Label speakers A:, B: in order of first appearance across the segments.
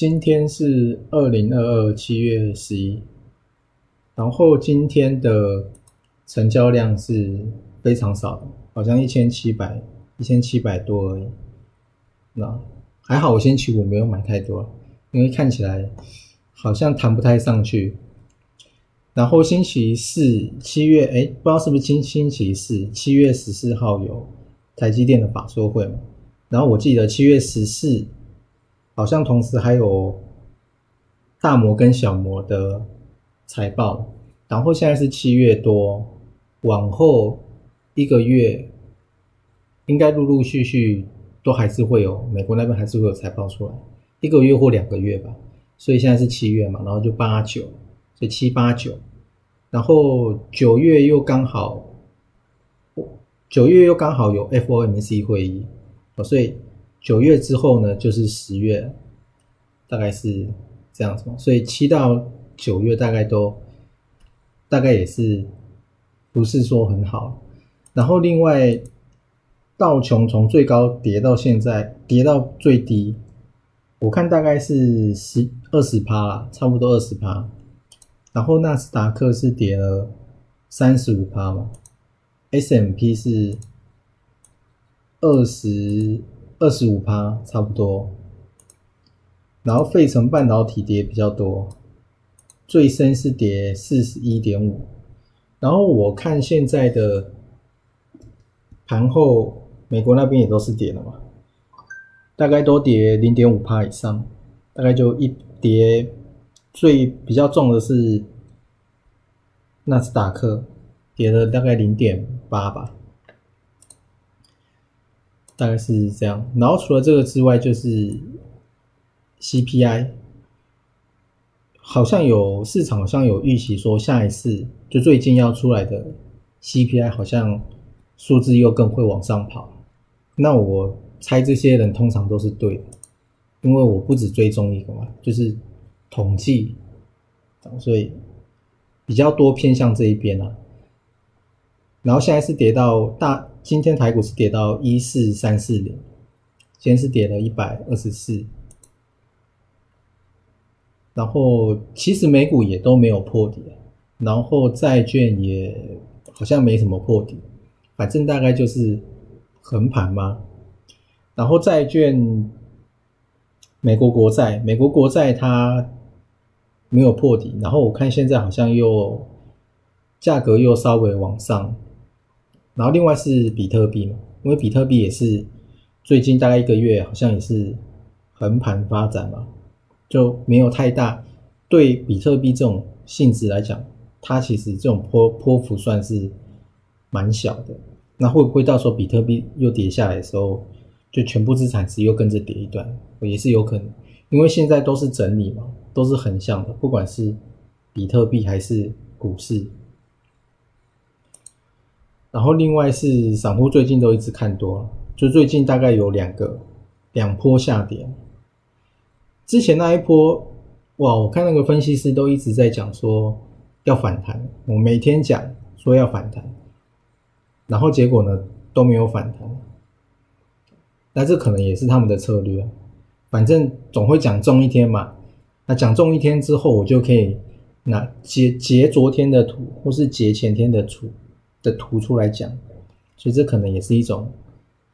A: 今天是二零二二七月十一，然后今天的成交量是非常少的，好像一千七百一千七百多而已。那还好，我星期五没有买太多，因为看起来好像弹不太上去。然后星期四七月，哎，不知道是不是星星期四七月十四号有台积电的法说会嘛？然后我记得七月十四。好像同时还有大摩跟小摩的财报，然后现在是七月多，往后一个月应该陆陆续续都还是会有美国那边还是会有财报出来，一个月或两个月吧。所以现在是七月嘛，然后就八九，所以七八九，然后九月又刚好，九月又刚好有 FOMC 会议，所以。九月之后呢，就是十月，大概是这样子。所以七到九月大概都大概也是不是说很好。然后另外道琼从最高跌到现在跌到最低，我看大概是十二十趴啦，差不多二十趴。然后纳斯达克是跌了三十五趴嘛，S M P 是二十。二十五趴差不多，然后费城半导体跌比较多，最深是跌四十一点五，然后我看现在的盘后，美国那边也都是跌的嘛，大概都跌零点五趴以上，大概就一跌，最比较重的是纳斯达克，跌了大概零点八吧。大概是这样，然后除了这个之外，就是 CPI，好像有市场好像有预期说下一次就最近要出来的 CPI 好像数字又更会往上跑。那我猜这些人通常都是对的，因为我不止追踪一个嘛，就是统计，所以比较多偏向这一边啊。然后现在是跌到大。今天台股是跌到一四三四零，今天是跌了一百二十四，然后其实美股也都没有破底，然后债券也好像没什么破底，反正大概就是横盘嘛。然后债券，美国国债，美国国债它没有破底，然后我看现在好像又价格又稍微往上。然后另外是比特币嘛，因为比特币也是最近大概一个月好像也是横盘发展嘛，就没有太大对比特币这种性质来讲，它其实这种波波幅算是蛮小的。那会不会到时候比特币又跌下来的时候，就全部资产值又跟着跌一段，也是有可能。因为现在都是整理嘛，都是横向的，不管是比特币还是股市。然后另外是散户最近都一直看多，就最近大概有两个两波下跌。之前那一波，哇，我看那个分析师都一直在讲说要反弹，我每天讲说要反弹，然后结果呢都没有反弹。那这可能也是他们的策略，反正总会讲中一天嘛。那讲中一天之后，我就可以拿截截昨天的图，或是截前天的图。的图出来讲，所以这可能也是一种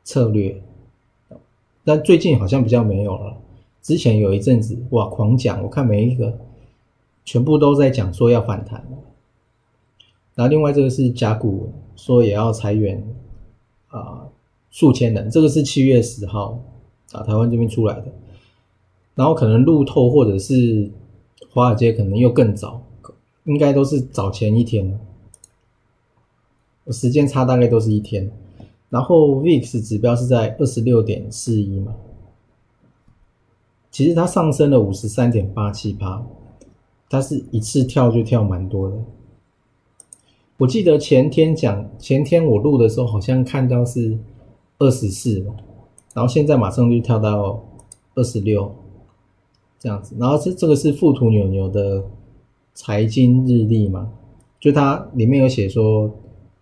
A: 策略，但最近好像比较没有了。之前有一阵子哇狂讲，我看每一个全部都在讲说要反弹。然后另外这个是甲骨说也要裁员啊数千人，这个是七月十号啊台湾这边出来的。然后可能路透或者是华尔街可能又更早，应该都是早前一天。时间差大概都是一天，然后 VIX 指标是在二十六点四一嘛。其实它上升了五十三点八七趴，它是一次跳就跳蛮多的。我记得前天讲前天我录的时候，好像看到是二十四嘛，然后现在马上就跳到二十六这样子。然后这这个是富途牛牛的财经日历嘛，就它里面有写说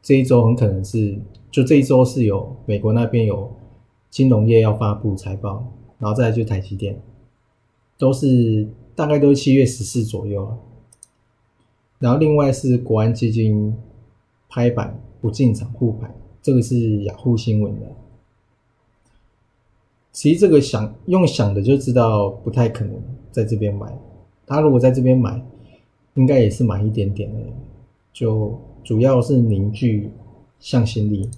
A: 这一周很可能是就这一周是有美国那边有金融业要发布财报，然后再就台积电。都是大概都是七月十四左右，然后另外是国安基金拍板不进场护盘，这个是雅虎新闻的。其实这个想用想的就知道不太可能在这边买，他如果在这边买，应该也是买一点点的，就主要是凝聚向心力。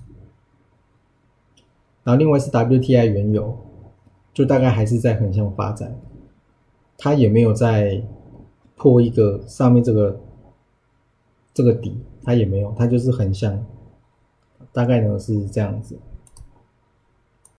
A: 然后另外是 WTI 原油，就大概还是在横向发展。它也没有在破一个上面这个这个底，它也没有，它就是横向，大概呢是这样子。